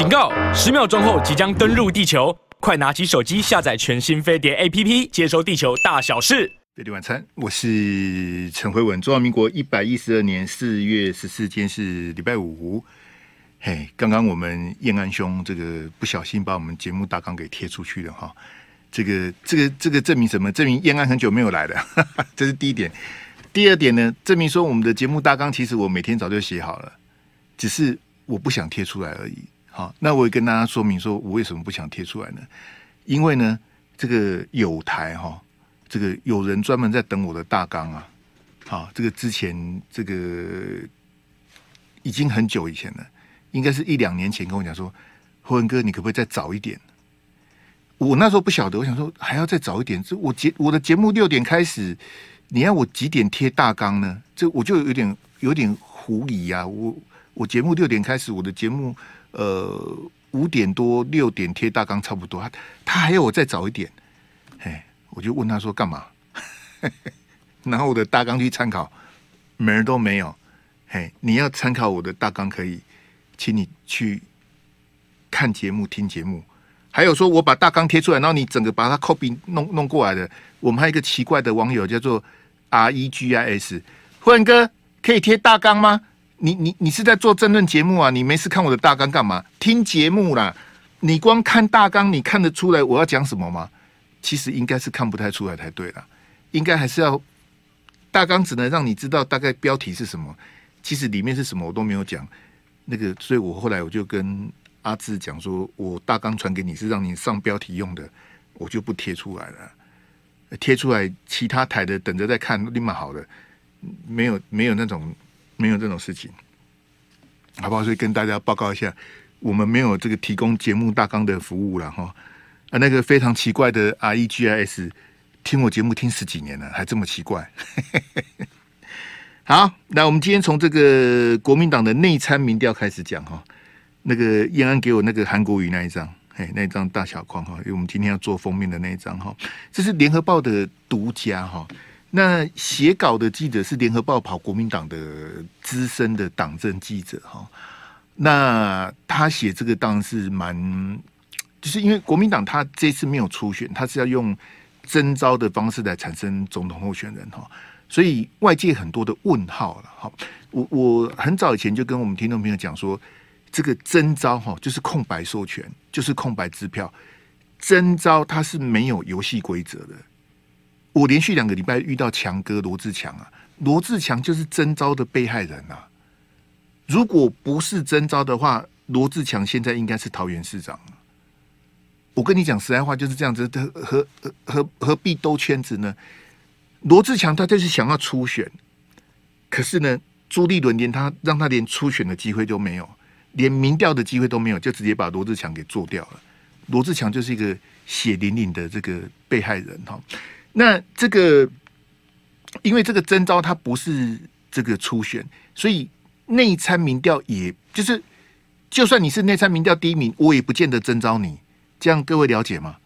警告！十秒钟后即将登陆地球，快拿起手机下载全新飞碟 APP，接收地球大小事。飞碟晚餐，我是陈辉文。中华民国一百一十二年四月十四天是礼拜五。嘿，刚刚我们燕安兄这个不小心把我们节目大纲给贴出去了哈。这个这个这个证明什么？证明燕安很久没有来了，这是第一点。第二点呢，证明说我们的节目大纲其实我每天早就写好了，只是我不想贴出来而已。好，那我也跟大家说明说，我为什么不想贴出来呢？因为呢，这个有台哈，这个有人专门在等我的大纲啊。好，这个之前这个已经很久以前了，应该是一两年前跟我讲说，辉文哥，你可不可以再早一点？我那时候不晓得，我想说还要再早一点。这我节我的节目六点开始。你要我几点贴大纲呢？这我就有点有点狐疑呀、啊。我我节目六点开始，我的节目呃五点多六点贴大纲差不多。他他还要我再早一点，嘿，我就问他说干嘛？然后我的大纲去参考，门儿都没有。嘿，你要参考我的大纲可以，请你去看节目听节目。还有说我把大纲贴出来，然后你整个把它 copy 弄弄过来的。我们还有一个奇怪的网友叫做。R E G I S，辉文哥可以贴大纲吗？你你你是在做争论节目啊？你没事看我的大纲干嘛？听节目啦！你光看大纲，你看得出来我要讲什么吗？其实应该是看不太出来才对啦，应该还是要大纲只能让你知道大概标题是什么，其实里面是什么我都没有讲。那个，所以我后来我就跟阿志讲说，我大纲传给你是让你上标题用的，我就不贴出来了。贴出来，其他台的等着再看，立马好了，没有没有那种没有这种事情，好不好？所以跟大家报告一下，我们没有这个提供节目大纲的服务了哈。啊，那个非常奇怪的 R E G I S，听我节目听十几年了，还这么奇怪。好，那我们今天从这个国民党的内参民调开始讲哈。那个燕安给我那个韩国瑜那一张。哎，那一张大小框哈，因为我们今天要做封面的那一张哈，这是联合报的独家哈。那写稿的记者是联合报跑国民党的资深的党政记者哈。那他写这个当然是蛮，就是因为国民党他这次没有初选，他是要用征召的方式来产生总统候选人哈，所以外界很多的问号了哈。我我很早以前就跟我们听众朋友讲说。这个征召哈，就是空白授权，就是空白支票。征召它是没有游戏规则的。我连续两个礼拜遇到强哥罗志强啊，罗志强就是征召的被害人啊。如果不是征召的话，罗志强现在应该是桃园市长。我跟你讲实在话，就是这样子，何何何何必兜圈子呢？罗志强他就是想要初选，可是呢，朱立伦连他让他连初选的机会都没有。连民调的机会都没有，就直接把罗志强给做掉了。罗志强就是一个血淋淋的这个被害人哈。那这个因为这个征召他不是这个初选，所以内参民调也就是，就算你是内参民调第一名，我也不见得征召你。这样各位了解吗？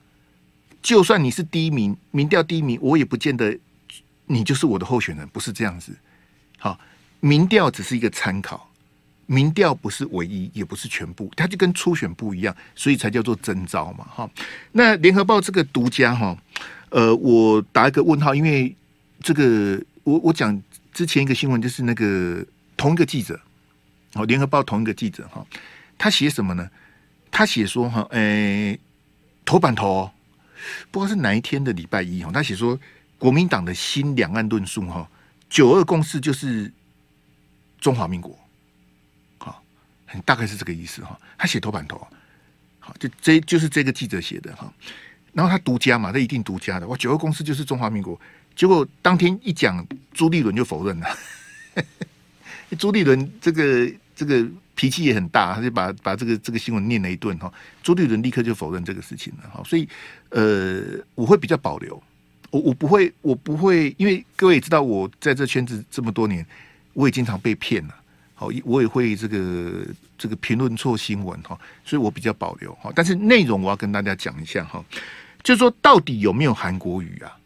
就算你是第一名，民调第一名，我也不见得你就是我的候选人，不是这样子。好，民调只是一个参考。民调不是唯一，也不是全部，它就跟初选不一样，所以才叫做征召嘛。哈，那联合报这个独家哈，呃，我打一个问号，因为这个我我讲之前一个新闻就是那个同一个记者，哦，联合报同一个记者哈，他写什么呢？他写说哈，诶，头版头，不知道是哪一天的礼拜一哈，他写说国民党的新两岸论述哈，九二共识就是中华民国。好，很大概是这个意思哈，他写头版头，好，就这就是这个记者写的哈，然后他独家嘛，他一定独家的，哇，九二公司就是中华民国，结果当天一讲，朱立伦就否认了，朱立伦这个这个脾气也很大，他就把把这个这个新闻念了一顿哈，朱立伦立刻就否认这个事情了哈，所以呃，我会比较保留，我我不会我不会，因为各位也知道我在这圈子这么多年，我也经常被骗了。好，我也会这个这个评论错新闻哈，所以我比较保留哈。但是内容我要跟大家讲一下哈，就是说到底有没有韩国瑜啊？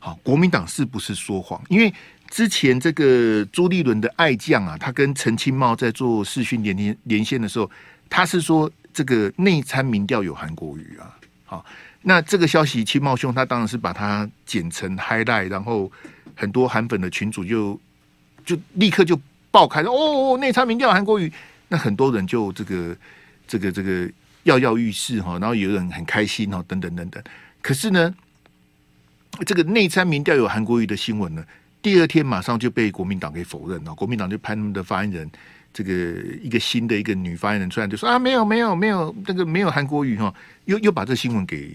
好，国民党是不是说谎？因为之前这个朱立伦的爱将啊，他跟陈清茂在做视讯连连连线的时候，他是说这个内参民调有韩国瑜啊。好，那这个消息，清茂兄他当然是把它剪成 highlight，然后很多韩粉的群主就就立刻就爆开了哦，内参民调韩国瑜，那很多人就这个这个这个跃跃欲试哈，然后有人很开心哦，等等等等。可是呢，这个内参民调有韩国瑜的新闻呢，第二天马上就被国民党给否认了，国民党就派他们的发言人。这个一个新的一个女发言人出来就说啊，没有没有没有，这个没有韩国瑜哈，又又把这新闻给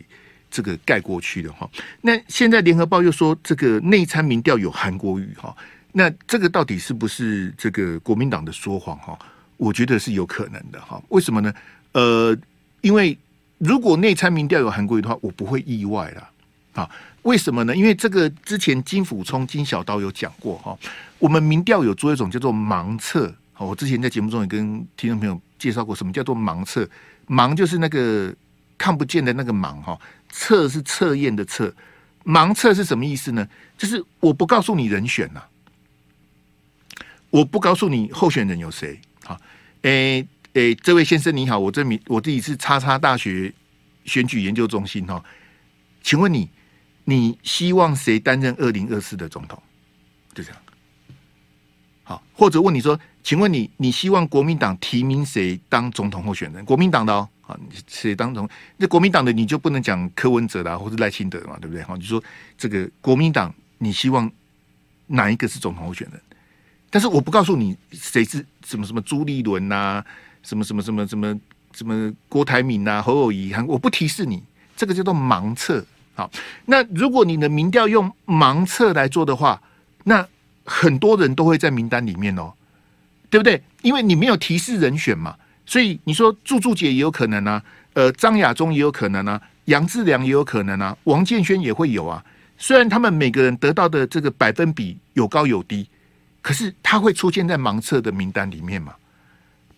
这个盖过去了哈。那现在联合报又说这个内参民调有韩国瑜哈，那这个到底是不是这个国民党的说谎哈？我觉得是有可能的哈。为什么呢？呃，因为如果内参民调有韩国瑜的话，我不会意外了啊。为什么呢？因为这个之前金溥聪金小刀有讲过哈，我们民调有做一种叫做盲测。我之前在节目中也跟听众朋友介绍过，什么叫做盲测？盲就是那个看不见的那个盲哈，测是测验的测。盲测是什么意思呢？就是我不告诉你人选呐、啊，我不告诉你候选人有谁。好，诶诶，这位先生你好，我这名我自己是叉叉大学选举研究中心哈，请问你你希望谁担任二零二四的总统？就这样。好，或者问你说。请问你，你希望国民党提名谁当总统候选人？国民党的哦，啊，谁当总？那国民党的你就不能讲柯文哲啦，或者赖清德嘛，对不对？好，你说这个国民党，你希望哪一个是总统候选人？但是我不告诉你谁是什么什么朱立伦呐，什么什么什么什么什么郭台铭呐，侯友宜，我不提示你，这个叫做盲测。好，那如果你的民调用盲测来做的话，那很多人都会在名单里面哦。对不对？因为你没有提示人选嘛，所以你说柱柱姐也有可能啊，呃，张亚中也有可能啊，杨志良也有可能啊，王建煊也会有啊。虽然他们每个人得到的这个百分比有高有低，可是他会出现在盲测的名单里面嘛，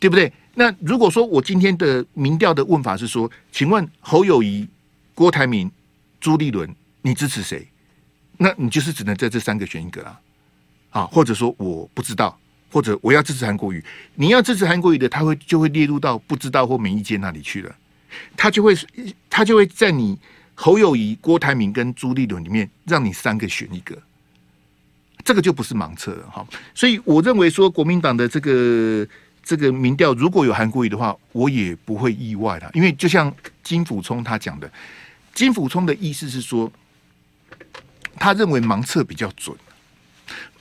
对不对？那如果说我今天的民调的问法是说，请问侯友谊、郭台铭、朱立伦，你支持谁？那你就是只能在这三个选一个啊，啊，或者说我不知道。或者我要支持韩国瑜，你要支持韩国瑜的，他会就会列入到不知道或没意见那里去了，他就会他就会在你侯友谊、郭台铭跟朱立伦里面让你三个选一个，这个就不是盲测了哈。所以我认为说国民党的这个这个民调如果有韩国瑜的话，我也不会意外的，因为就像金溥聪他讲的，金溥聪的意思是说，他认为盲测比较准。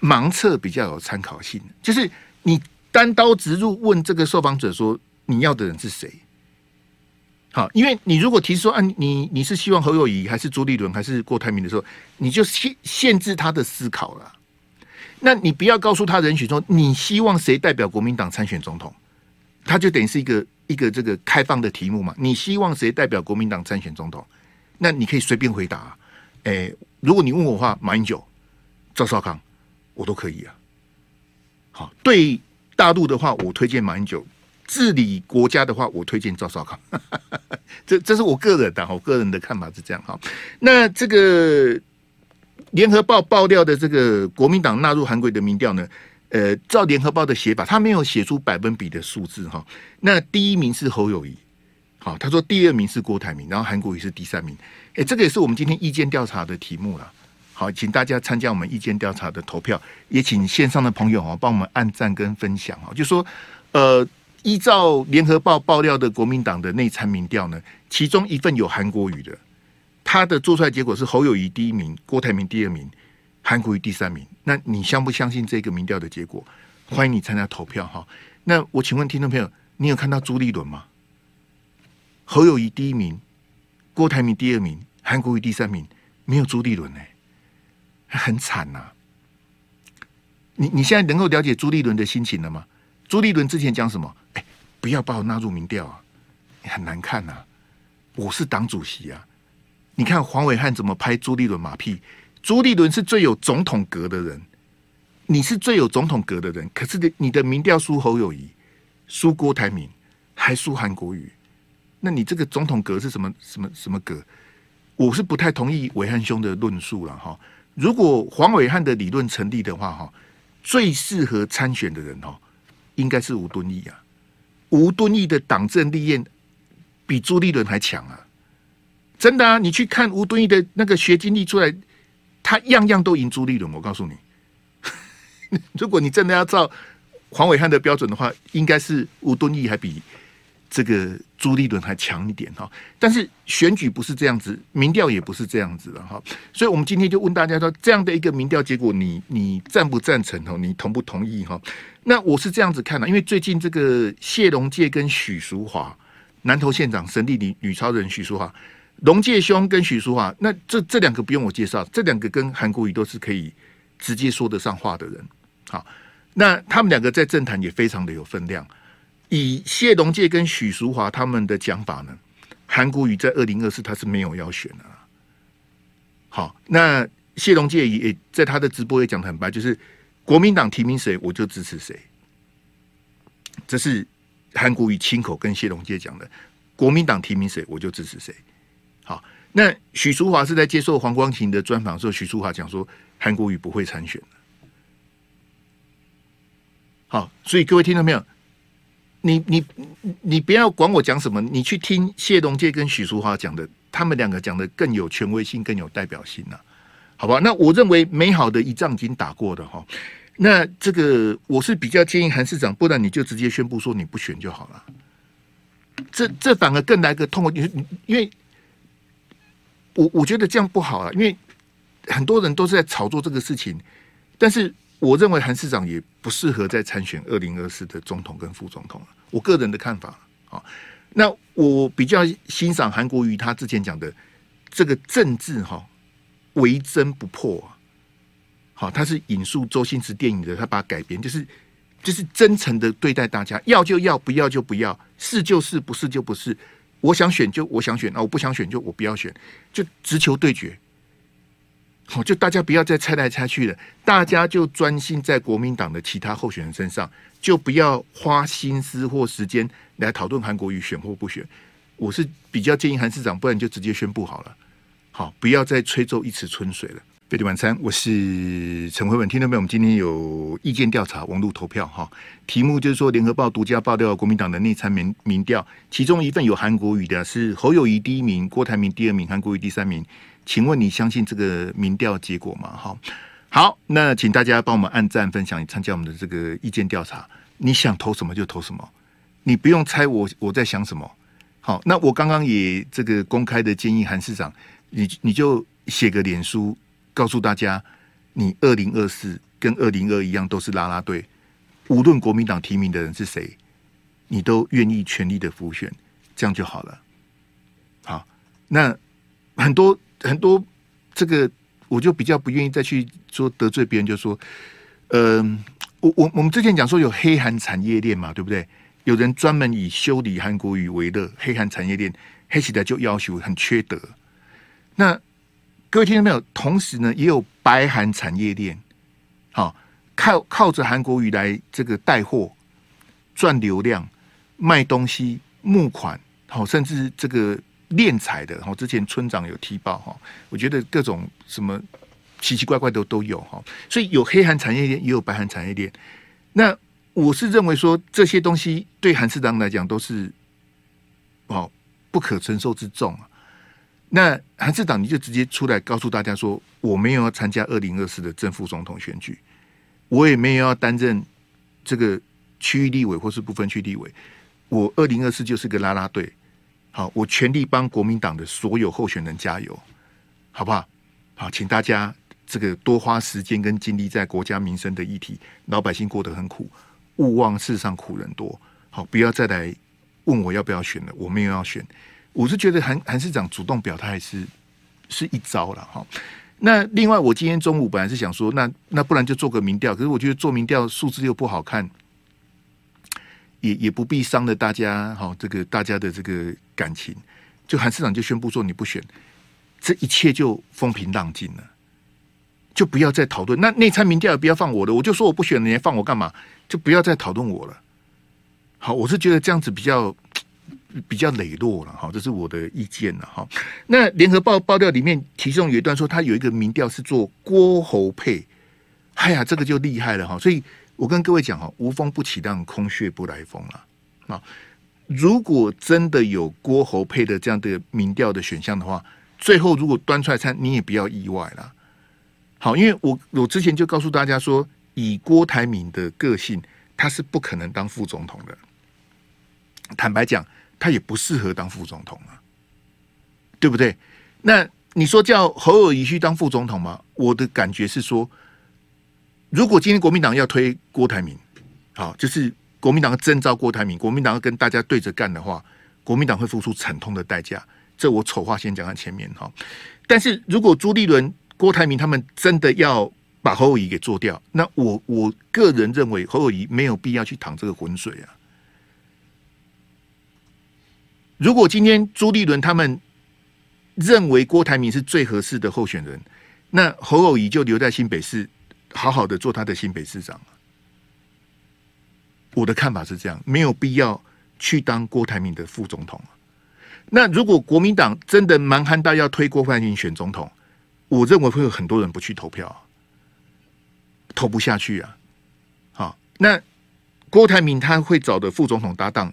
盲测比较有参考性，就是你单刀直入问这个受访者说，你要的人是谁？好，因为你如果提出说啊，你你是希望侯友宜还是朱立伦还是郭台铭的时候，你就限限制他的思考了。那你不要告诉他人选说你希望谁代表国民党参选总统，他就等于是一个一个这个开放的题目嘛。你希望谁代表国民党参选总统？那你可以随便回答。诶，如果你问我话，马英九、赵少康。我都可以啊，好，对大陆的话，我推荐马英九；治理国家的话，我推荐赵少康。这这是我个人的，我个人的看法是这样哈。那这个联合报爆料的这个国民党纳入韩国的民调呢？呃，照联合报的写法，他没有写出百分比的数字哈。那第一名是侯友谊，好，他说第二名是郭台铭，然后韩国瑜是第三名。哎，这个也是我们今天意见调查的题目了。好，请大家参加我们意见调查的投票，也请线上的朋友啊帮我们按赞跟分享啊。就说，呃，依照联合报爆料的国民党的内参民调呢，其中一份有韩国瑜的，他的做出来结果是侯友宜第一名，郭台铭第二名，韩国瑜第三名。那你相不相信这个民调的结果？欢迎你参加投票哈。那我请问听众朋友，你有看到朱立伦吗？侯友宜第一名，郭台铭第二名，韩国瑜第三名，没有朱立伦呢、欸。很惨呐！你你现在能够了解朱立伦的心情了吗？朱立伦之前讲什么？哎，不要把我纳入民调啊！很难看呐！我是党主席啊！你看黄伟汉怎么拍朱立伦马屁？朱立伦是最有总统格的人，你是最有总统格的人，可是你的民调输侯友谊，输郭台铭，还输韩国瑜，那你这个总统格是什么什么什么格？我是不太同意伟汉兄的论述了哈。如果黄伟汉的理论成立的话，哈，最适合参选的人，哈，应该是吴敦义啊。吴敦义的党政历练比朱立伦还强啊！真的啊，你去看吴敦义的那个学经历出来，他样样都赢朱立伦。我告诉你，如果你真的要照黄伟汉的标准的话，应该是吴敦义还比。这个朱立伦还强一点哈，但是选举不是这样子，民调也不是这样子的哈，所以我们今天就问大家说，这样的一个民调结果你，你你赞不赞成哦？你同不同意哈？那我是这样子看的，因为最近这个谢龙介跟许淑华，南投县长神力女女超人许淑华，龙介兄跟许淑华，那这这两个不用我介绍，这两个跟韩国瑜都是可以直接说得上话的人，好，那他们两个在政坛也非常的有分量。以谢龙介跟许淑华他们的讲法呢，韩国瑜在二零二四他是没有要选的。好，那谢龙介也在他的直播也讲得很白，就是国民党提名谁我就支持谁。这是韩国瑜亲口跟谢龙介讲的，国民党提名谁我就支持谁。好，那许淑华是在接受黄光芹的专访时候，许淑华讲说韩国瑜不会参选。好，所以各位听到没有？你你你不要管我讲什么，你去听谢龙介跟许淑华讲的，他们两个讲的更有权威性，更有代表性了，好吧？那我认为美好的一仗已经打过的哈，那这个我是比较建议韩市长，不然你就直接宣布说你不选就好了。这这反而更来个痛，因为因为我我觉得这样不好啊，因为很多人都是在炒作这个事情，但是。我认为韩市长也不适合再参选二零二四的总统跟副总统了，我个人的看法啊。那我比较欣赏韩国瑜他之前讲的这个政治哈，为真不破啊。好，他是引述周星驰电影的，他把它改编，就是就是真诚的对待大家，要就要，不要就不要，是就是，不是就不是。我想选就我想选，啊，我不想选就我不要选，就直球对决。好，就大家不要再猜来猜去了，大家就专心在国民党的其他候选人身上，就不要花心思或时间来讨论韩国瑜选或不选。我是比较建议韩市长，不然就直接宣布好了。好，不要再吹奏一池春水了。飞碟晚餐，我是陈慧文，听到没有？我们今天有意见调查，网络投票哈，题目就是说联合报独家爆料国民党的内参民民调，其中一份有韩国瑜的，是侯友谊第一名，郭台铭第二名，韩国瑜第三名。请问你相信这个民调结果吗？哈，好，那请大家帮我们按赞、分享，参加我们的这个意见调查。你想投什么就投什么，你不用猜我我在想什么。好，那我刚刚也这个公开的建议韩市长，你你就写个脸书，告诉大家，你二零二四跟二零二一样都是啦啦队，无论国民党提名的人是谁，你都愿意全力的辅选，这样就好了。好，那很多。很多这个我就比较不愿意再去说得罪别人，就说，嗯、我我我们之前讲说有黑韩产业链嘛，对不对？有人专门以修理韩国瑜为乐，黑韩产业链黑起来就要求很缺德。那各位听到没有？同时呢，也有白韩产业链，好靠靠着韩国瑜来这个带货赚流量、卖东西、募款，好甚至这个。敛财的哈，之前村长有提报哈，我觉得各种什么奇奇怪怪的都有哈，所以有黑韩产业链，也有白韩产业链。那我是认为说这些东西对韩市长来讲都是哦不可承受之重啊。那韩市长你就直接出来告诉大家说，我没有要参加二零二四的正副总统选举，我也没有要担任这个区域立委或是不分区立委，我二零二四就是个拉拉队。好，我全力帮国民党的所有候选人加油，好不好？好，请大家这个多花时间跟精力在国家民生的议题，老百姓过得很苦，勿忘世上苦人多。好，不要再来问我要不要选了，我没有要选。我是觉得韩韩市长主动表态是是一招了哈。那另外，我今天中午本来是想说，那那不然就做个民调，可是我觉得做民调数字又不好看。也也不必伤了大家哈，这个大家的这个感情，就韩市长就宣布说你不选，这一切就风平浪静了，就不要再讨论。那内参民调也不要放我的，我就说我不选，你还放我干嘛？就不要再讨论我了。好，我是觉得这样子比较比较磊落了哈，这是我的意见了哈。那联合报爆料里面其中有一段说，他有一个民调是做郭侯配，哎呀，这个就厉害了哈，所以。我跟各位讲哈，无风不起浪，空穴不来风了啊！如果真的有郭侯配的这样的民调的选项的话，最后如果端出来餐，你也不要意外了。好，因为我我之前就告诉大家说，以郭台铭的个性，他是不可能当副总统的。坦白讲，他也不适合当副总统啊，对不对？那你说叫侯友谊去当副总统吗？我的感觉是说，如果今天国民党要推郭台铭，好，就是国民党要征召郭台铭，国民党要跟大家对着干的话，国民党会付出惨痛的代价。这我丑话先讲在前面哈。但是如果朱立伦、郭台铭他们真的要把侯友谊给做掉，那我我个人认为侯友谊没有必要去淌这个浑水啊。如果今天朱立伦他们认为郭台铭是最合适的候选人，那侯友宜就留在新北市，好好的做他的新北市长。我的看法是这样，没有必要去当郭台铭的副总统。那如果国民党真的蛮憨到要推郭台铭选总统，我认为会有很多人不去投票，投不下去啊。好，那郭台铭他会找的副总统搭档。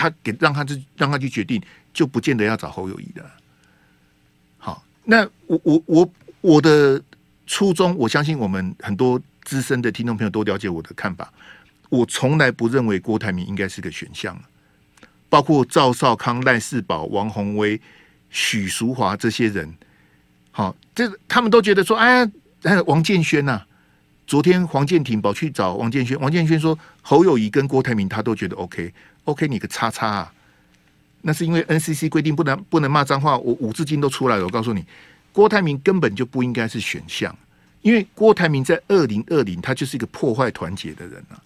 他给让他去让他去决定，就不见得要找侯友宜的。好，那我我我我的初衷，我相信我们很多资深的听众朋友都了解我的看法。我从来不认为郭台铭应该是个选项，包括赵少康、赖世宝、王鸿薇、许淑华这些人。好，这他们都觉得说，哎，还有王建轩呐、昨天黄建庭跑去找王建轩，王建轩说侯友宜跟郭台铭他都觉得 OK。OK，你个叉叉啊！那是因为 NCC 规定不能不能骂脏话，我五字经都出来了。我告诉你，郭台铭根本就不应该是选项，因为郭台铭在二零二零他就是一个破坏团结的人啊，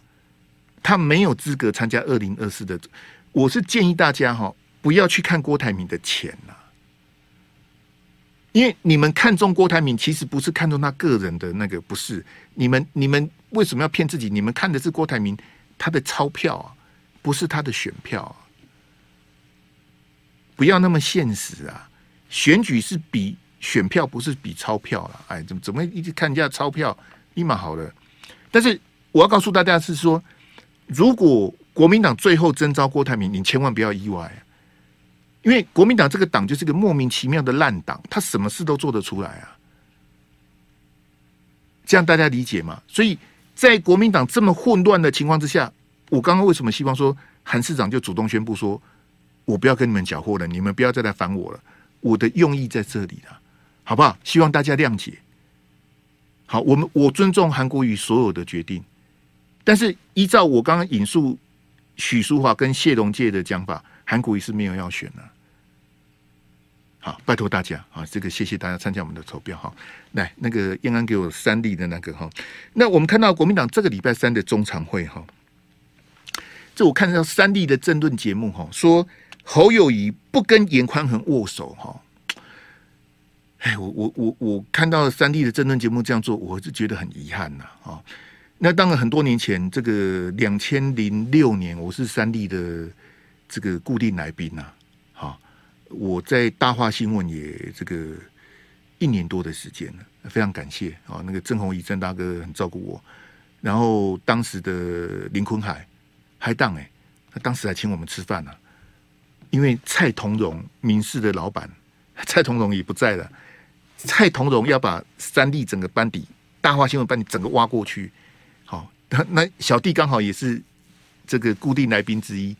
他没有资格参加二零二四的。我是建议大家哈，不要去看郭台铭的钱呐，因为你们看中郭台铭，其实不是看中他个人的那个，不是你们你们为什么要骗自己？你们看的是郭台铭他的钞票啊。不是他的选票啊，不要那么现实啊！选举是比选票，不是比钞票了。哎，怎么怎么一直看人家钞票，立马好了。但是我要告诉大家是说，如果国民党最后征召郭台铭，你千万不要意外，因为国民党这个党就是个莫名其妙的烂党，他什么事都做得出来啊。这样大家理解吗？所以在国民党这么混乱的情况之下。我刚刚为什么希望说韩市长就主动宣布说，我不要跟你们搅和了，你们不要再来烦我了。我的用意在这里了，好不好？希望大家谅解。好，我们我尊重韩国瑜所有的决定，但是依照我刚刚引述许淑华跟谢龙介的讲法，韩国瑜是没有要选的。好，拜托大家啊，这个谢谢大家参加我们的投票哈。来，那个燕安给我三例的那个哈，那我们看到国民党这个礼拜三的中常会哈。这我看到三立的政论节目哈，说侯友宜不跟严宽恒握手哈，哎，我我我我看到三立的政论节目这样做，我是觉得很遗憾呐啊。那当然很多年前，这个两千零六年，我是三立的这个固定来宾呐，哈，我在大话新闻也这个一年多的时间了，非常感谢啊，那个郑弘仪郑大哥很照顾我，然后当时的林坤海。拍档哎，他当时还请我们吃饭呢，因为蔡同荣民视的老板 蔡同荣也不在了，蔡同荣要把三立整个班底、大话新闻班底整个挖过去，好，那小弟刚好也是这个固定来宾之一，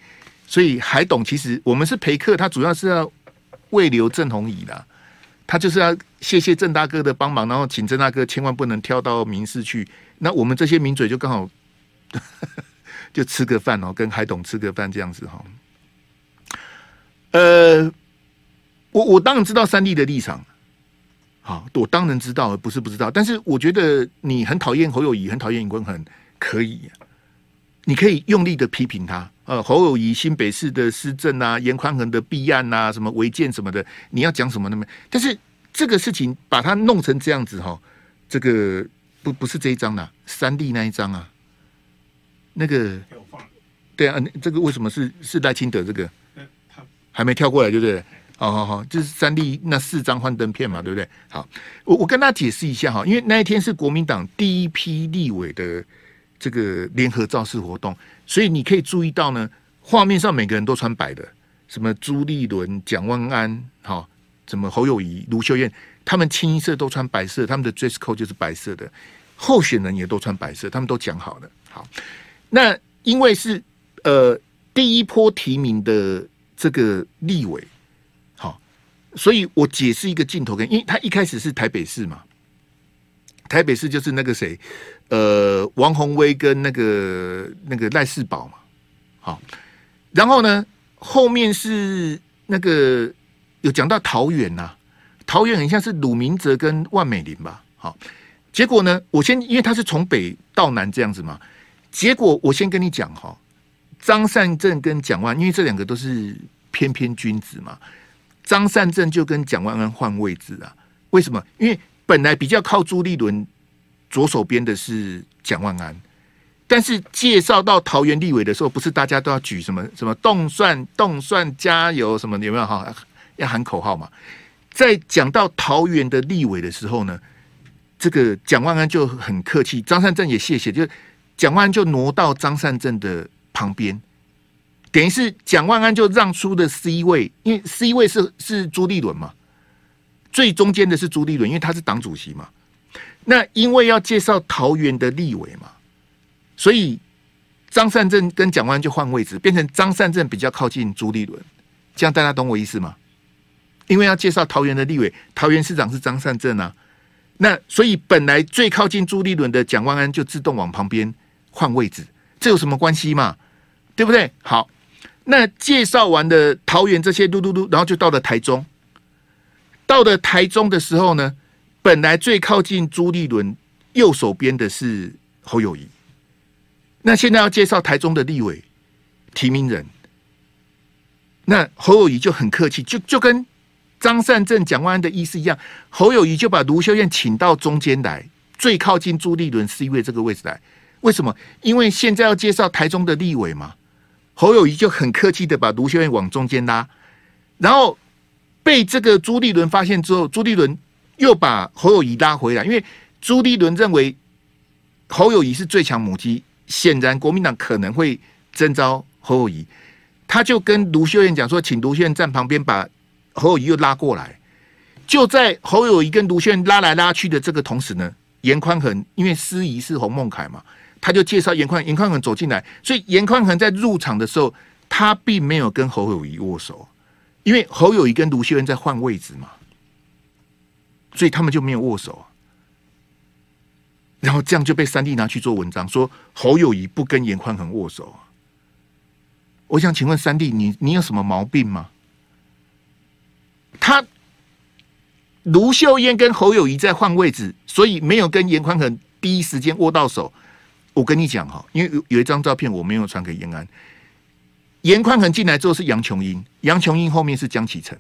所以海董其实我们是陪客，他主要是要慰留郑红仪的，他就是要谢谢郑大哥的帮忙，然后请郑大哥千万不能跳到民视去，那我们这些名嘴就刚好。就吃个饭哦，跟海董吃个饭这样子哈。呃，我我当然知道三立的立场，好，我当然知道，不是不知道。但是我觉得你很讨厌侯友宜，很讨厌颜宽恒，可以，你可以用力的批评他。呃，侯友宜新北市的施政啊，严宽恒的弊案啊，什么违建什么的，你要讲什么那么？但是这个事情把它弄成这样子哈，这个不不是这一张啦，三立那一张啊。那个，对啊，这个为什么是是赖清德这个？还没跳过来，对不对？好好好，就是三立那四张幻灯片嘛，对不对？好，我我跟大家解释一下哈，因为那一天是国民党第一批立委的这个联合造势活动，所以你可以注意到呢，画面上每个人都穿白的，什么朱立伦、蒋万安，哈，什么侯友宜、卢秀燕，他们清一色都穿白色，他们的 dress code 就是白色的，候选人也都穿白色，他们都讲好了。好，那因为是呃第一波提名的这个立委，好，所以我解释一个镜头跟，因为他一开始是台北市嘛，台北市就是那个谁，呃，王鸿威跟那个那个赖士宝嘛，好。然后呢，后面是那个有讲到桃园呐、啊，桃园很像是鲁明哲跟万美玲吧。好，结果呢，我先因为他是从北到南这样子嘛，结果我先跟你讲哈，张善政跟蒋万，因为这两个都是翩翩君子嘛，张善政就跟蒋万安换位置啊。为什么？因为本来比较靠朱立伦左手边的是蒋万安。但是介绍到桃园立委的时候，不是大家都要举什么什么动算动算加油什么有没有哈？要喊口号嘛？在讲到桃园的立委的时候呢，这个蒋万安就很客气，张善政也谢谢，就蒋万安就挪到张善政的旁边，等于是蒋万安就让出的 C 位，因为 C 位是是朱立伦嘛，最中间的是朱立伦，因为他是党主席嘛。那因为要介绍桃园的立委嘛。所以张善政跟蒋万安就换位置，变成张善政比较靠近朱立伦，这样大家懂我意思吗？因为要介绍桃园的立委，桃园市长是张善政啊，那所以本来最靠近朱立伦的蒋万安就自动往旁边换位置，这有什么关系嘛？对不对？好，那介绍完的桃园这些嘟嘟嘟，然后就到了台中，到了台中的时候呢，本来最靠近朱立伦右手边的是侯友宜。那现在要介绍台中的立委提名人，那侯友宜就很客气，就就跟张善政、蒋万安的意思一样，侯友宜就把卢修燕请到中间来，最靠近朱立伦 C 位这个位置来。为什么？因为现在要介绍台中的立委嘛，侯友谊就很客气的把卢秀燕往中间拉，然后被这个朱立伦发现之后，朱立伦又把侯友谊拉回来，因为朱立伦认为侯友谊是最强母鸡。显然，国民党可能会征召侯友谊，他就跟卢秀燕讲说，请卢秀燕站旁边，把侯友谊又拉过来。就在侯友谊跟卢秀燕拉来拉去的这个同时呢，严宽恒因为司仪是洪孟凯嘛，他就介绍严宽严宽恒走进来，所以严宽恒在入场的时候，他并没有跟侯友宜握手，因为侯友宜跟卢秀燕在换位置嘛，所以他们就没有握手。然后这样就被三弟拿去做文章，说侯友宜不跟严宽恒握手。我想请问三弟，你你有什么毛病吗？他卢秀燕跟侯友宜在换位置，所以没有跟严宽恒第一时间握到手。我跟你讲哈，因为有有一张照片我没有传给延安。严宽恒进来之后是杨琼英，杨琼英后面是江启臣。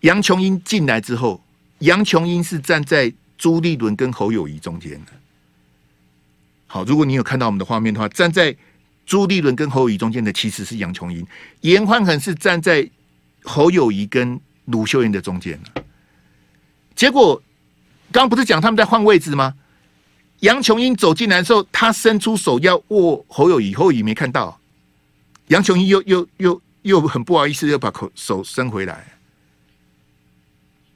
杨琼英进来之后，杨琼英是站在。朱立伦跟侯友谊中间的，好，如果你有看到我们的画面的话，站在朱立伦跟侯友谊中间的其实是杨琼英，严宽恒是站在侯友谊跟卢秀燕的中间。结果刚不是讲他们在换位置吗？杨琼英走进来的时候，他伸出手要握侯友宜，侯友宜没看到，杨琼英又又又又很不好意思，又把口手伸回来，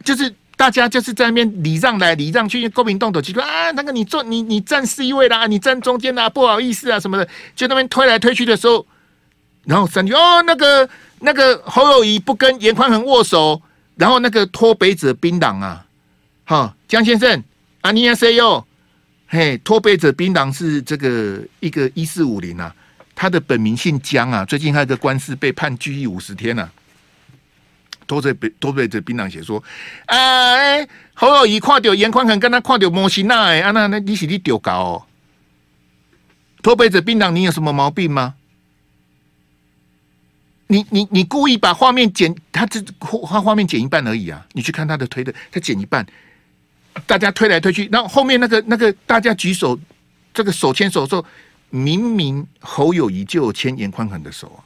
就是。大家就是在那边礼让来礼让去，因为国民党都说啊，那个你坐你你站 C 位啦，你站中间啦，不好意思啊什么的，就那边推来推去的时候，然后三句哦，那个那个侯友宜不跟严宽恒握手，然后那个脱北者槟榔啊，哈，江先生啊，你也 say 哟，嘿，脱背者槟榔是这个一个一四五零啊，他的本名姓江啊，最近还有个官司被判拘役五十天啊。都在被都被这槟榔写说，哎，侯友宜看到颜宽恒跟他看到莫西娜哎，啊那那你是你丢搞哦？脱背者槟榔，你有什么毛病吗？你你你故意把画面剪，他这画画面剪一半而已啊！你去看他的推的，他剪一半，大家推来推去，然后后面那个那个大家举手，这个手牵手的时候，明明侯友谊就有牵颜宽恒的手啊，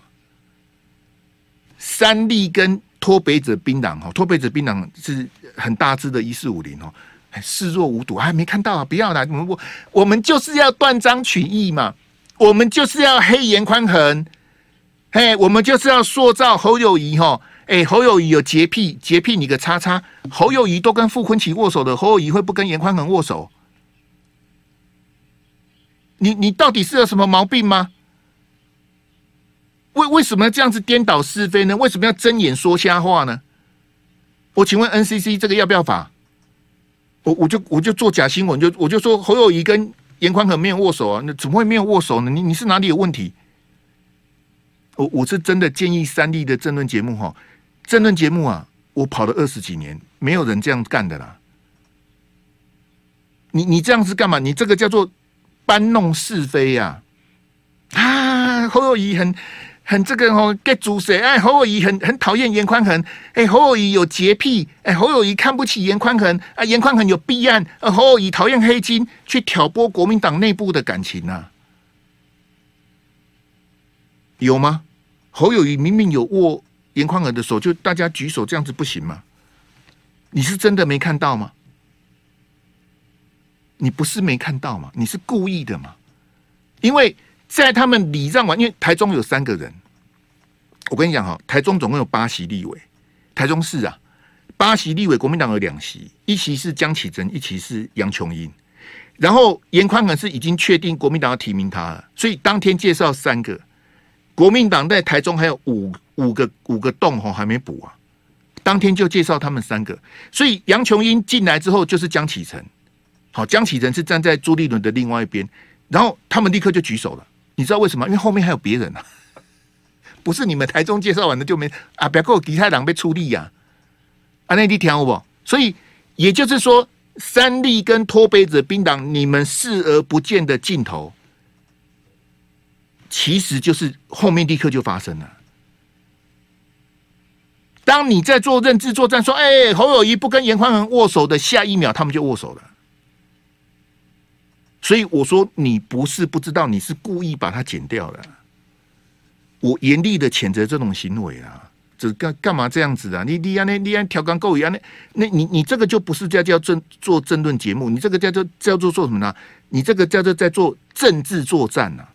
三立跟。脱北者槟榔哈，脱北者槟榔是很大只的，一四五零哦，视若无睹，还没看到啊！不要来，我们我们就是要断章取义嘛。我们就是要黑颜宽恒，嘿，我们就是要塑造侯友谊哈，哎，侯友谊有洁癖，洁癖你个叉叉，侯友谊都跟傅昆萁握手的，侯友谊会不跟严宽恒握手？你你到底是有什么毛病吗？为为什么要这样子颠倒是非呢？为什么要睁眼说瞎话呢？我请问 NCC 这个要不要罚？我我就我就做假新闻，就我就说侯友谊跟严宽恒没有握手啊，那怎么会没有握手呢？你你是哪里有问题？我我是真的建议三立的政论节目哈，政论节目啊，我跑了二十几年，没有人这样干的啦。你你这样子干嘛？你这个叫做搬弄是非呀！啊，啊，侯友宜很。很这个哦，给主谁？哎，侯友宜很很讨厌严宽恒。哎，侯友宜有洁癖。哎，侯友宜看不起严宽恒。啊，严宽恒有弊案。呃，侯友宜讨厌黑金，去挑拨国民党内部的感情呐、啊？有吗？侯友宜明明有握严宽恒的手，就大家举手这样子不行吗？你是真的没看到吗？你不是没看到吗？你是故意的吗？因为。在他们礼让完，因为台中有三个人，我跟你讲哈，台中总共有八席立委，台中市啊，八席立委，国民党有两席，一席是江启珍，一席是杨琼英，然后严宽恒是已经确定国民党要提名他了，所以当天介绍三个，国民党在台中还有五五个五个洞哈还没补啊，当天就介绍他们三个，所以杨琼英进来之后就是江启臣，好，江启臣是站在朱立伦的另外一边，然后他们立刻就举手了。你知道为什么？因为后面还有别人啊，不是你们台中介绍完的就没啊？不要给我其他人被出力呀！啊，那你听好不？所以也就是说，三立跟托杯子冰党，你们视而不见的镜头，其实就是后面立刻就发生了。当你在做认知作战，说：“哎，侯友谊不跟严宽恒握手”的下一秒，他们就握手了。所以我说，你不是不知道，你是故意把它剪掉的。我严厉的谴责这种行为啊！这干干嘛这样子啊？你你安那你安调缸够一样那那你你这个就不是叫叫政做政论节目，你这个叫做叫做做什么呢？你这个叫做在做政治作战呢！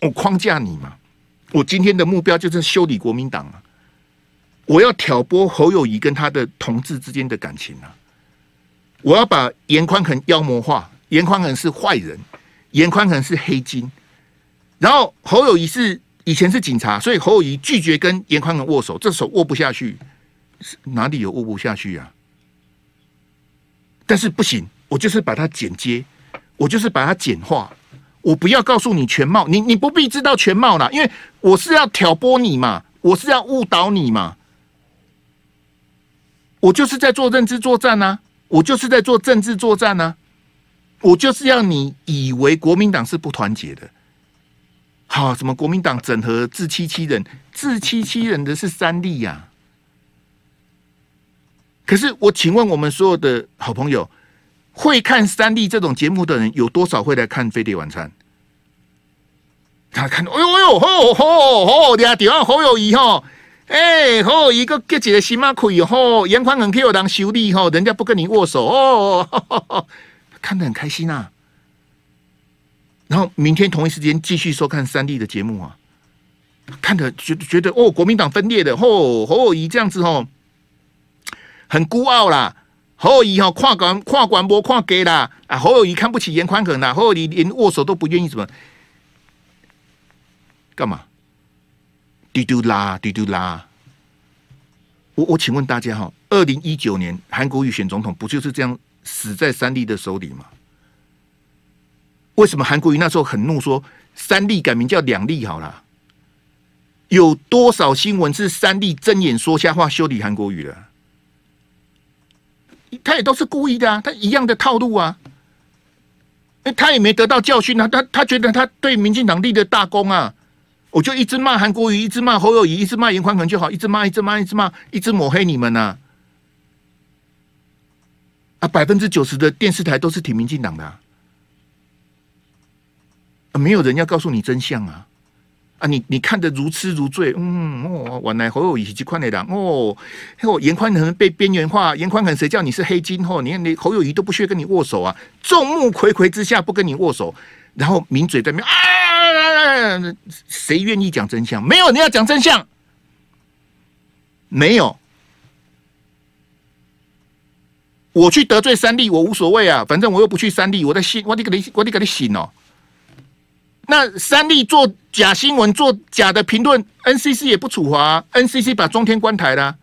我框架你嘛！我今天的目标就是修理国民党啊！我要挑拨侯友宜跟他的同志之间的感情啊！我要把严宽恒妖魔化，严宽恒是坏人，严宽恒是黑金。然后侯友宜是以前是警察，所以侯友宜拒绝跟严宽恒握手，这手握不下去，哪里有握不下去啊？但是不行，我就是把它剪接，我就是把它简化，我不要告诉你全貌，你你不必知道全貌啦，因为我是要挑拨你嘛，我是要误导你嘛，我就是在做认知作战啊。我就是在做政治作战呢、我就是要你以为国民党是不团结的，好，什么国民党整合自欺欺人，自欺欺人的是三立呀、可是我请问我们所有的好朋友，会看三立这种节目的人有多少会来看飞碟晚餐？他看到，哎呦哎呦，吼吼吼，俩地方好友谊哈。哎，好一个结结心嘛可以吼，颜宽恒可以有当修理吼，人家不跟你握手哦，看得很开心啊。然后明天同一时间继续收看三立的节目啊，看得觉得觉得哦，国民党分裂的吼，侯友宜这样子吼，很孤傲啦。侯友宜吼跨管跨管播跨给啦啊，侯友宜看不起颜宽恒啦，侯友宜连握手都不愿意，怎么干嘛？嘟嘟啦，嘟嘟啦！我我请问大家哈，二零一九年韩国瑜选总统不就是这样死在三立的手里吗？为什么韩国瑜那时候很怒说三立改名叫两立好了？有多少新闻是三立睁眼说瞎话修理韩国瑜的？他也都是故意的啊，他一样的套路啊！那他也没得到教训啊，他他觉得他对民进党立的大功啊！我就一直骂韩国瑜，一直骂侯友宜，一直骂严宽恒就好，一直骂，一直骂，一直骂，一直抹黑你们呐、啊！百分之九十的电视台都是挺民进党的，啊，没有人要告诉你真相啊！啊，你你看得如痴如醉，嗯哦，原来侯友宜是这款的人哦，哦，颜宽能被边缘化，颜宽能谁叫你是黑金哦？你看你侯友谊都不屑跟你握手啊，众目睽睽之下不跟你握手，然后抿嘴在那啊，谁愿意讲真相？没有你要讲真相，没有。我去得罪三立，我无所谓啊，反正我又不去三立，我在信，我得给你，我得给你信哦。那三立做假新闻、做假的评论，NCC 也不处罚啊，NCC 把中天关台了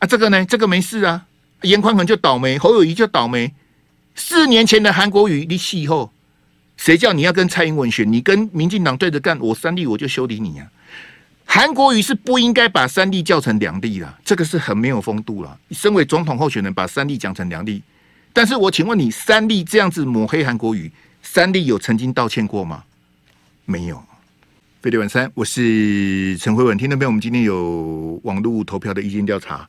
啊，这个呢，这个没事啊，严宽恒就倒霉，侯友宜就倒霉。四年前的韩国瑜，你气候，谁叫你要跟蔡英文选？你跟民进党对着干，我三立我就修理你啊。韩国瑜是不应该把三立叫成两立的，这个是很没有风度了。身为总统候选人，把三立讲成两立，但是我请问你，三立这样子抹黑韩国瑜，三立有曾经道歉过吗？没有。飞碟晚餐，我是陈辉文。听到没有？我们今天有网络投票的意见调查，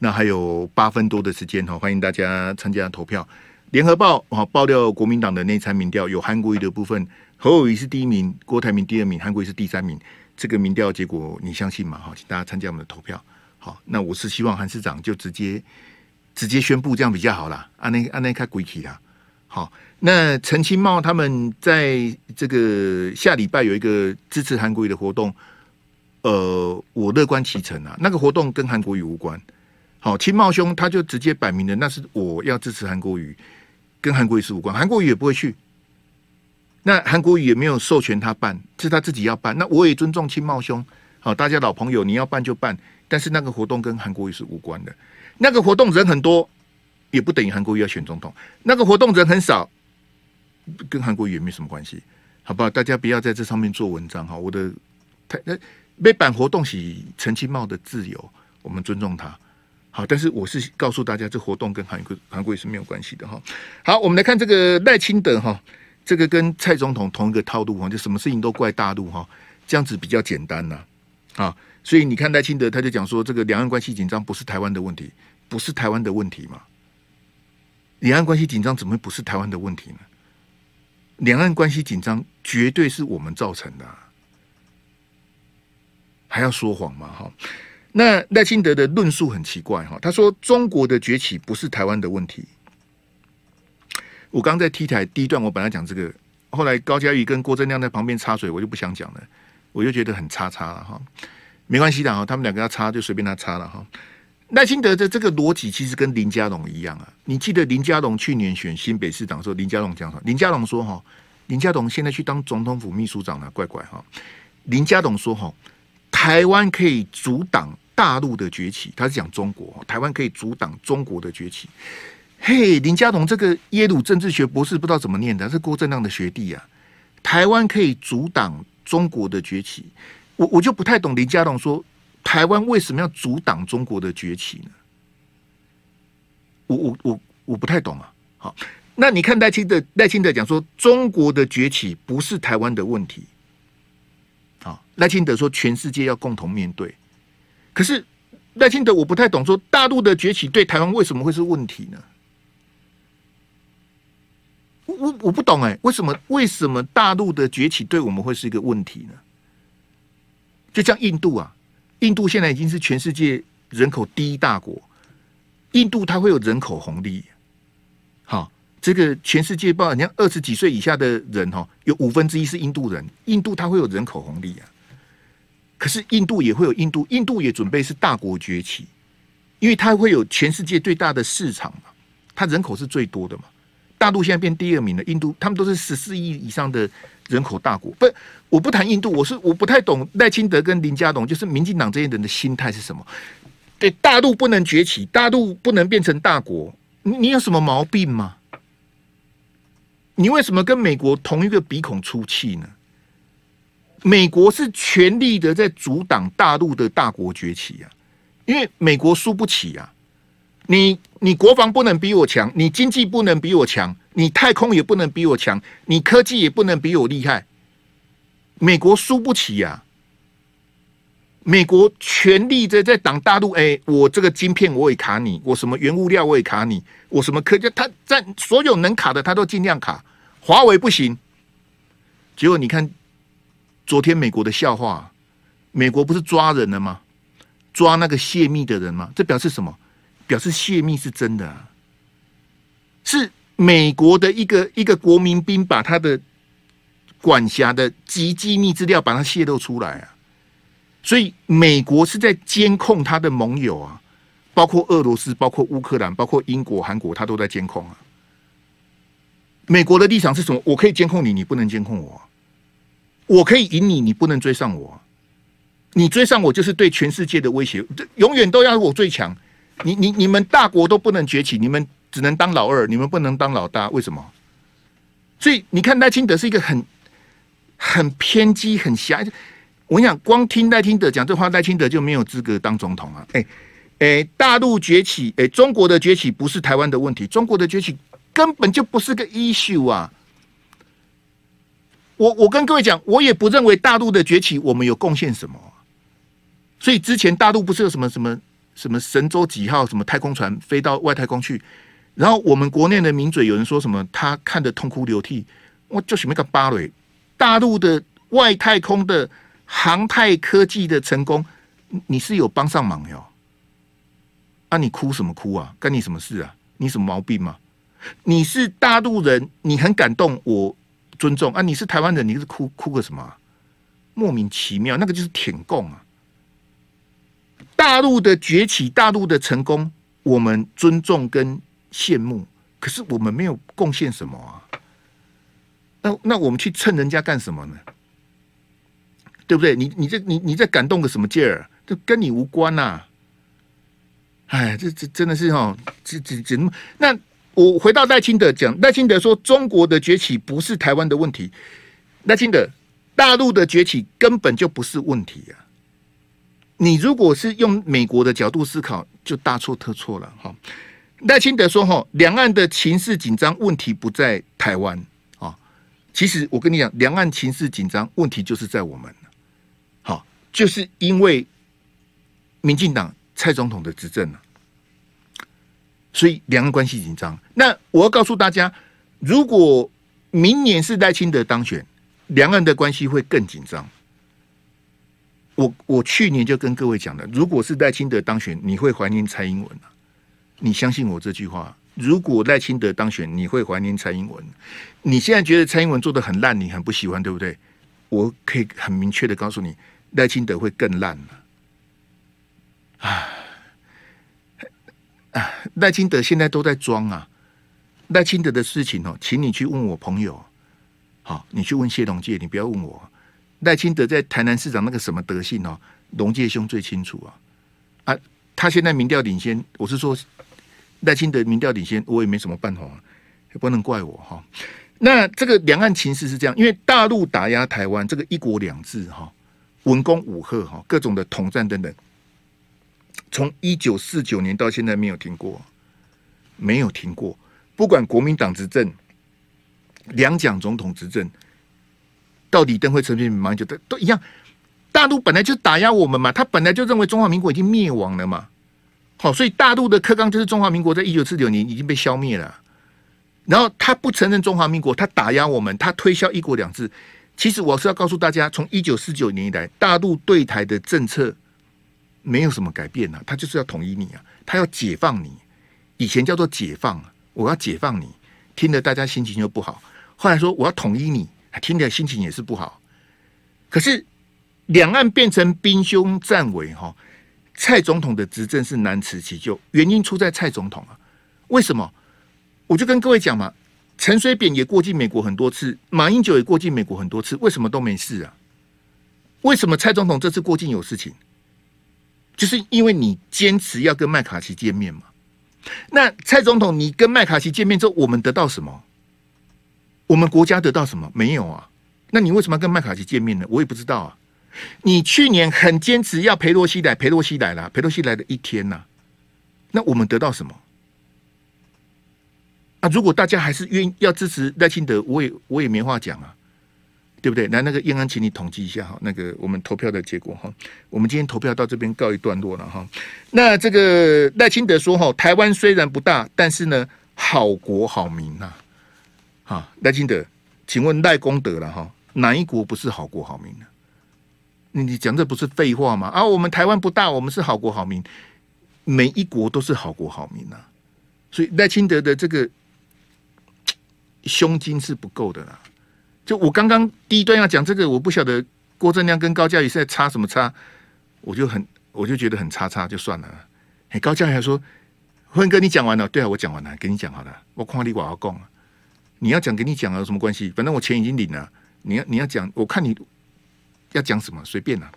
那还有八分多的时间哈，欢迎大家参加投票。联合报啊爆料国民党的内参民调，有韩国瑜的部分，侯友宜是第一名，郭台铭第二名，韩国瑜是第三名。这个民调结果你相信吗？好，请大家参加我们的投票。好，那我是希望韩市长就直接直接宣布，这样比较好啦。按那按那开鬼气啦。好，那陈清茂他们在这个下礼拜有一个支持韩国瑜的活动，呃，我乐观其成啊。那个活动跟韩国瑜无关。好，清茂兄他就直接摆明了，那是我要支持韩国瑜，跟韩国瑜是无关，韩国瑜也不会去。那韩国瑜也没有授权他办，是他自己要办。那我也尊重清茂兄，好，大家老朋友，你要办就办。但是那个活动跟韩国瑜是无关的。那个活动人很多，也不等于韩国瑜要选总统。那个活动人很少，跟韩国瑜也没什么关系，好不好？大家不要在这上面做文章哈。我的太那没办活动是陈其茂的自由，我们尊重他。好，但是我是告诉大家，这活动跟韩国韩国瑜是没有关系的哈。好，我们来看这个赖清德哈。这个跟蔡总统同一个套路哈，就什么事情都怪大陆哈，这样子比较简单呐啊，所以你看赖清德他就讲说，这个两岸关系紧张不是台湾的问题，不是台湾的问题嘛？两岸关系紧张怎么会不是台湾的问题呢？两岸关系紧张绝对是我们造成的，还要说谎吗？哈，那赖清德的论述很奇怪哈，他说中国的崛起不是台湾的问题。我刚在 T 台第一段，我本来讲这个，后来高嘉瑜跟郭正亮在旁边插水，我就不想讲了，我就觉得很叉叉了哈，没关系的哈，他们两个要插就随便他插了哈。赖清德的这个逻辑其实跟林佳龙一样啊，你记得林佳龙去年选新北市长的时候，林佳龙讲什么？林佳龙说哈，林佳龙现在去当总统府秘书长了，怪怪哈。林佳龙说哈，台湾可以阻挡大陆的崛起，他是讲中国，台湾可以阻挡中国的崛起。嘿，林佳龙这个耶鲁政治学博士不知道怎么念的，是郭正亮的学弟啊。台湾可以阻挡中国的崛起，我我就不太懂林佳龙说台湾为什么要阻挡中国的崛起呢？我我我我不太懂啊。好，那你看赖清德赖清德讲说中国的崛起不是台湾的问题。好，赖清德说全世界要共同面对，可是赖清德我不太懂说大陆的崛起对台湾为什么会是问题呢？我我不懂哎、为什么为什么大陆的崛起对我们会是一个问题呢？就像印度啊，印度现在已经是全世界人口第一大国，印度它会有人口红利。好，这个全世界报，你看二十几岁以下的人哈，有五分之一是印度人，印度它会有人口红利啊。可是印度也会有印度，印度也准备是大国崛起，因为它会有全世界最大的市场嘛，它人口是最多的嘛。大陆现在变第二名了，印度他们都是十四亿以上的人口大国。不，我不谈印度，我是我不太懂赖清德跟林佳龙，就是民进党这些人的心态是什么？对，大陆不能崛起，大陆不能变成大国，你你有什么毛病吗？你为什么跟美国同一个鼻孔出气呢？美国是全力的在阻挡大陆的大国崛起啊，因为美国输不起啊。你你国防不能比我强，你经济不能比我强，你太空也不能比我强，你科技也不能比我厉害。美国输不起呀、美国全力在在挡大陆，哎、我这个晶片我也卡你，我什么原物料我也卡你，我什么科技，他在所有能卡的他都尽量卡。华为不行，结果你看昨天美国的笑话，美国不是抓人了吗？抓那个泄密的人吗？这表示什么？表示泄密是真的，是美国的一个一个国民兵把他的管辖的极机密资料把它泄露出来啊。所以美国是在监控他的盟友啊，包括俄罗斯、包括乌克兰、包括英国、韩国，他都在监控啊。美国的立场是什么？我可以监控你，你不能监控我。我可以赢你，你不能追上我。你追上我就是对全世界的威胁，永远都要我最强。你你你们大国都不能崛起，你们只能当老二，你们不能当老大。为什么？所以你看赖清德是一个很很偏激、很狭隘。我跟你讲，光听赖清德讲这话，赖清德就没有资格当总统啊！哎哎，大陆崛起，哎，中国的崛起不是台湾的问题，中国的崛起。根本就不是个 issue 啊！我我跟各位讲，我也不认为大陆的崛起我们有贡献什么。所以之前大陆不是有什么什么什么神舟几号什么太空船飞到外太空去，然后我们国内的名嘴有人说什么他看得痛哭流涕，我就是那个芭蕾。大陆的外太空的航太科技的成功，你是有帮上忙哟？啊，你哭什么哭啊？干你什么事啊？你什么毛病吗？你是大陆人，你很感动，我尊重啊。你是台湾人，你是哭哭个什么？莫名其妙，那个就是舔共啊。大陆的崛起，大陆的成功，我们尊重跟羡慕，可是我们没有贡献什么啊。那那我们去蹭人家干什么呢？对不对？你你这你你在感动个什么劲儿？这跟你无关呐、哎，这这真的是哦，这这这那。我回到赖清德讲，赖清德说中国的崛起不是台湾的问题，赖清德，大陆的崛起根本就不是问题啊！你如果是用美国的角度思考，就大错特错了哈。赖清德说哈，两岸的情势紧张，问题不在台湾啊。其实我跟你讲，两岸情势紧张，问题就是在我们，好，就是因为民进党蔡总统的执政了。所以两岸关系紧张。那我要告诉大家，如果明年是赖清德当选，两岸的关系会更紧张。我我去年就跟各位讲了，如果是赖清德当选，你会怀念蔡英文啊？你相信我这句话？如果赖清德当选，你会怀念蔡英文？你现在觉得蔡英文做得很烂，你很不喜欢，对不对？我可以很明确的告诉你，赖清德会更烂了。啊！赖清德现在都在装啊！赖清德的事情哦，请你去问我朋友。好，你去问谢龙介，你不要问我。赖清德在台南市长那个什么德性哦，龙介兄最清楚啊！啊，他现在民调领先，我是说赖清德民调领先，我也没什么办法，也不能怪我哈。那这个两岸情势是这样，因为大陆打压台湾，这个一国两制哈，文攻武吓哈，各种的统战等等。从一九四九年到现在没有停过，没有停过。不管国民党执政、两蒋总统执政，到底登辉、陈水扁、马英九都都一样。大陆本来就打压我们嘛，他本来就认为中华民国已经灭亡了嘛。好，所以大陆的课纲就是中华民国在一九四九年已经被消灭了。然后他不承认中华民国，他打压我们，他推销一国两制。其实我是要告诉大家，从一九四九年以来，大陆对台的政策。没有什么改变呐、啊，他就是要统一你啊，他要解放你。以前叫做解放，我要解放你，听得大家心情就不好。后来说我要统一你，听得心情也是不好。可是两岸变成兵凶战危哈，蔡总统的执政是难辞其咎，原因出在蔡总统啊。为什么？我就跟各位讲嘛，陈水扁也过境美国很多次，马英九也过境美国很多次，为什么都没事啊？为什么蔡总统这次过境有事情？就是因为你坚持要跟麦卡锡见面嘛，那蔡总统，你跟麦卡锡见面之后，我们得到什么？我们国家得到什么？没有啊。那你为什么要跟麦卡锡见面呢？我也不知道啊。你去年很坚持要裴洛西来，裴洛西来了，裴洛西来了一天呐、那我们得到什么？啊，如果大家还是愿意要支持赖清德，我也我也没话讲啊。对不对？来，那个燕安，请你统计一下哈，那个我们投票的结果哈。我们今天投票到这边告一段落了哈。那这个赖清德说哈，台湾虽然不大，但是呢，好国好民呐。哈，赖清德，请问赖功德了哈，哪一国不是好国好民呢？你你讲这不是废话吗？啊，我们台湾不大，我们是好国好民，每一国都是好国好民啊。所以赖清德的这个胸襟是不够的啦。就我刚刚第一段要讲这个，我不晓得郭正亮跟高嘉瑜是在差什么差，我就很我就觉得很差差就算了。哎，高嘉瑜还说：“辉哥，你讲完了？对啊，我讲完了，给你讲好了。我夸你我要讲，你要讲给你讲啊有什么关系？反正我钱已经领了。你要你要讲，我看你。”要讲什么随便啦。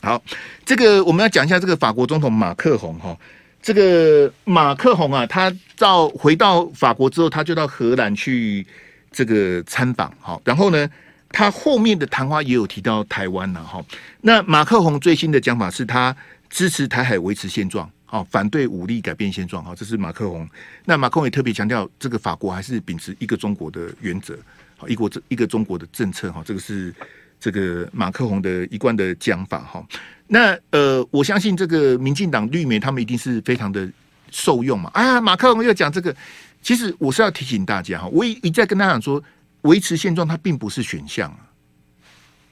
好，这个我们要讲一下这个法国总统马克宏哈。这个马克宏啊，他到回到法国之后，他就到荷兰去这个参访。好，然后呢，他后面的谈话也有提到台湾了哈。那马克宏最新的讲法是他支持台海维持现状，哦，反对武力改变现状。哈，这是马克宏。那马克宏也特别强调，这个法国还是秉持一个中国的原则，好，一国这一个中国的政策。哈，这个是。这个马克宏的一贯的讲法哈，那呃，我相信这个民进党绿媒他们一定是非常的受用嘛。啊，马克宏又讲这个，其实我是要提醒大家哈，我一一再跟大家讲说，维持现状它并不是选项，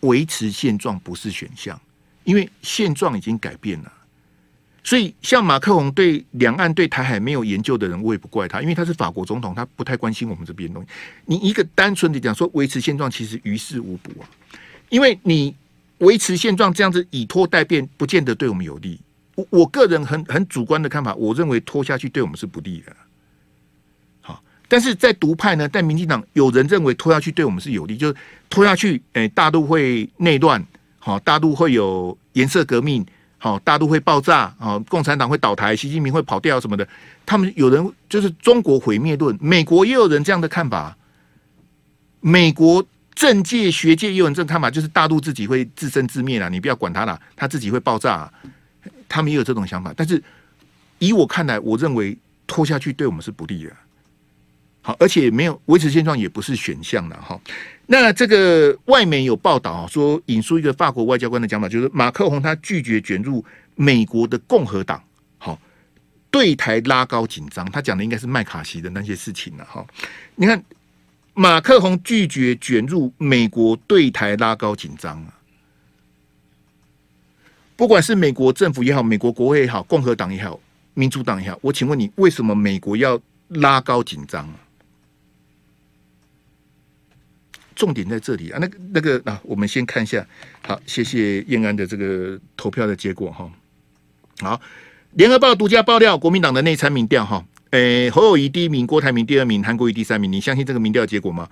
维持现状不是选项，因为现状已经改变了。所以像马克宏对两岸对台海没有研究的人，我也不怪他，因为他是法国总统，他不太关心我们这边东西。你一个单纯的讲说维持现状，其实于事无补啊。因为你维持现状这样子以拖待变，不见得对我们有利。我我个人很很主观的看法，我认为拖下去对我们是不利的。好，但是在独派呢，在民进党有人认为拖下去对我们是有利，就是拖下去，诶，大陆会内乱，好，大陆会有颜色革命，好，大陆会爆炸，好，共产党会倒台，习近平会跑掉什么的。他们有人就是中国毁灭论，美国也有人这样的看法，美国。政界、学界也有人这种看法，就是大陆自己会自生自灭了，你不要管他了，他自己会爆炸。他们也有这种想法，但是以我看来，我认为拖下去对我们是不利的。好，而且没有维持现状也不是选项了哈。那这个外媒有报道说，引述一个法国外交官的讲法，就是马克宏他拒绝卷入美国的共和党，好对台拉高紧张。他讲的应该是麦卡锡的那些事情了哈。你看。马克宏拒绝卷入美国对台拉高紧张啊！不管是美国政府也好，美国国会也好，共和党也好，民主党也好，我请问你，为什么美国要拉高紧张？重点在这里啊！那个那个啊，我们先看一下。好，谢谢燕安的这个投票的结果哈。好，联合报独家爆料，国民党的内参民调哈。诶、侯友谊第一名，郭台铭第二名，韩国瑜第三名。你相信这个民调结果吗？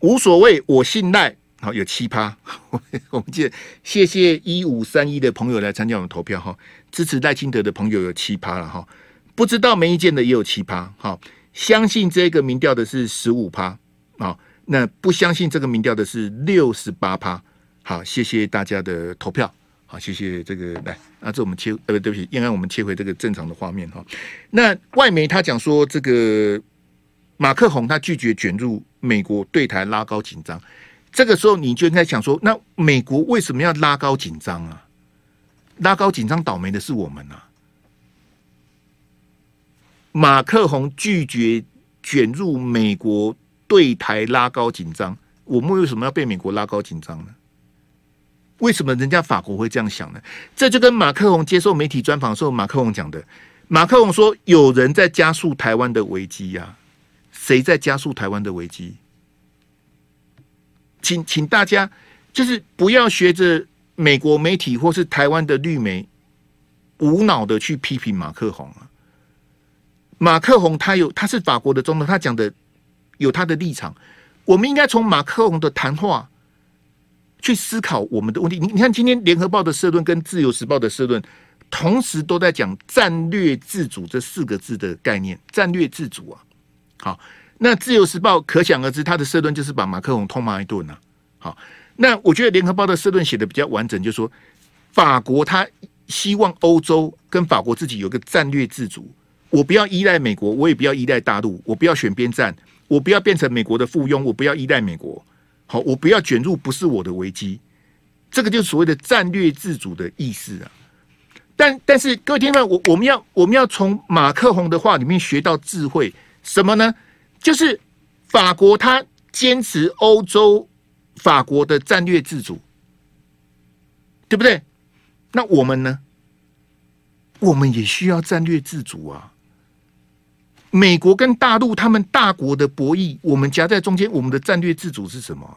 无所谓，我信赖。好，有七趴。我们记得，谢谢一五三一的朋友来参加我们投票哈。支持赖清德的朋友有七趴了哈。不知道没意见的也有七趴。好，相信这个民调的是十五趴。好，那不相信这个民调的是六十八趴。好，谢谢大家的投票。好，谢谢这个来，那这我们切呃，对不起，应该我们切回这个正常的画面哈。那外媒他讲说，这个马克宏他拒绝卷入美国对台拉高紧张，这个时候你就应该想说，那美国为什么要拉高紧张啊？拉高紧张倒霉的是我们啊！马克宏拒绝卷入美国对台拉高紧张，我们为什么要被美国拉高紧张呢？为什么人家法国会这样想呢？这就跟马克龙接受媒体专访的时候，马克龙讲的。马克龙说：“有人在加速台湾的危机呀，谁在加速台湾的危机？”请请大家就是不要学着美国媒体或是台湾的绿媒无脑的去批评马克宏啊。马克宏他有他是法国的总统，他讲的有他的立场。我们应该从马克龙的谈话。去思考我们的问题。你你看，今天联合报的社论跟自由时报的社论，同时都在讲战略自主这四个字的概念。战略自主啊，好，那自由时报可想而知，他的社论就是把马克龙痛骂一顿啊。好，那我觉得联合报的社论写的比较完整，就是说法国他希望欧洲跟法国自己有个战略自主，我不要依赖美国，我也不要依赖大陆，我不要选边站，我不要变成美国的附庸，我不要依赖美国。好，我不要卷入不是我的危机，这个就是所谓的战略自主的意思啊。但但是各位听众，我我们要我们要从马克宏的话里面学到智慧，什么呢？就是法国他坚持欧洲法国的战略自主，对不对？那我们呢？我们也需要战略自主啊！美国跟大陆他们大国的博弈，我们夹在中间，我们的战略自主是什么？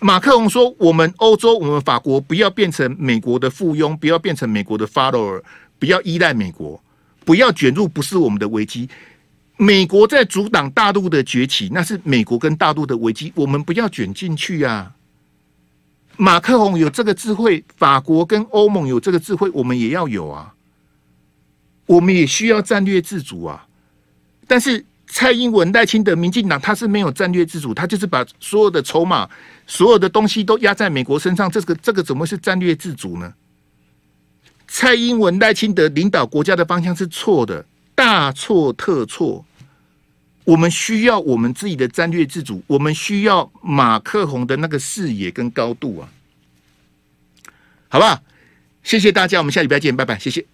马克龙说：“我们欧洲，我们法国不要变成美国的附庸，不要变成美国的 follower，不要依赖美国，不要卷入不是我们的危机。美国在阻挡大陆的崛起，那是美国跟大陆的危机，我们不要卷进去啊！”马克龙有这个智慧，法国跟欧盟有这个智慧，我们也要有啊！我们也需要战略自主啊！但是蔡英文、赖清德、民进党，他是没有战略自主，他就是把所有的筹码、所有的东西都压在美国身上，这个这个怎么是战略自主呢？蔡英文、赖清德领导国家的方向是错的，大错特错。我们需要我们自己的战略自主，我们需要马克宏的那个视野跟高度啊，好不好？谢谢大家，我们下礼拜见，拜拜，谢谢。